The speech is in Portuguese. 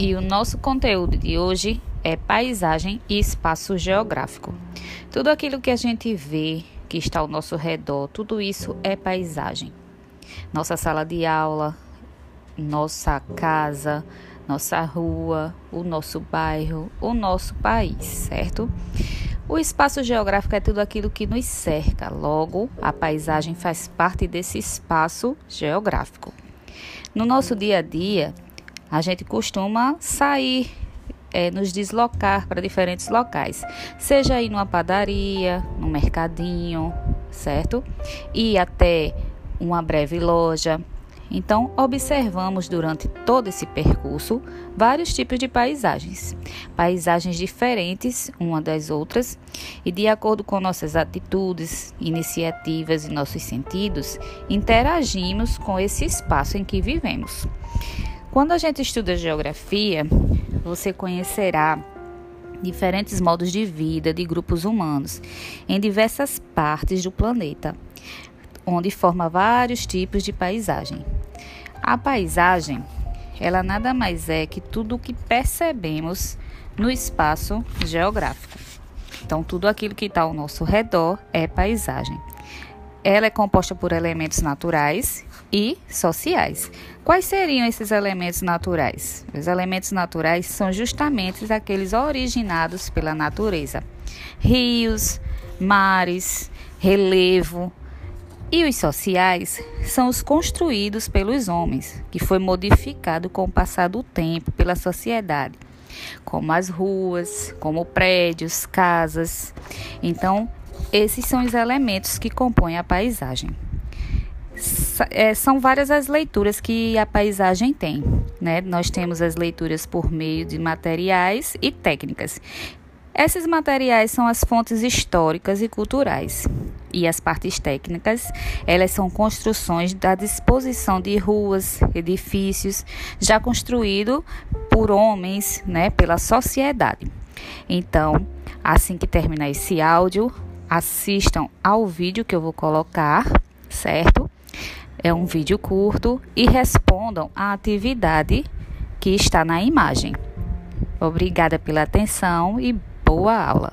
E o nosso conteúdo de hoje é paisagem e espaço geográfico. Tudo aquilo que a gente vê, que está ao nosso redor, tudo isso é paisagem. Nossa sala de aula, nossa casa, nossa rua, o nosso bairro, o nosso país, certo? O espaço geográfico é tudo aquilo que nos cerca, logo, a paisagem faz parte desse espaço geográfico. No nosso dia a dia, a gente costuma sair, é, nos deslocar para diferentes locais, seja aí numa padaria, no mercadinho, certo? E até uma breve loja, então, observamos durante todo esse percurso vários tipos de paisagens, paisagens diferentes uma das outras, e de acordo com nossas atitudes, iniciativas e nossos sentidos, interagimos com esse espaço em que vivemos. Quando a gente estuda geografia, você conhecerá diferentes modos de vida de grupos humanos em diversas partes do planeta, onde forma vários tipos de paisagem. A paisagem, ela nada mais é que tudo o que percebemos no espaço geográfico. Então, tudo aquilo que está ao nosso redor é paisagem. Ela é composta por elementos naturais e sociais. Quais seriam esses elementos naturais? Os elementos naturais são justamente aqueles originados pela natureza: rios, mares, relevo, e os sociais são os construídos pelos homens, que foi modificado com o passar do tempo pela sociedade, como as ruas, como prédios, casas. Então, esses são os elementos que compõem a paisagem. É, são várias as leituras que a paisagem tem. Né? Nós temos as leituras por meio de materiais e técnicas. Esses materiais são as fontes históricas e culturais e as partes técnicas, elas são construções da disposição de ruas, edifícios já construído por homens, né, pela sociedade. Então, assim que terminar esse áudio, assistam ao vídeo que eu vou colocar, certo? É um vídeo curto e respondam à atividade que está na imagem. Obrigada pela atenção e boa aula.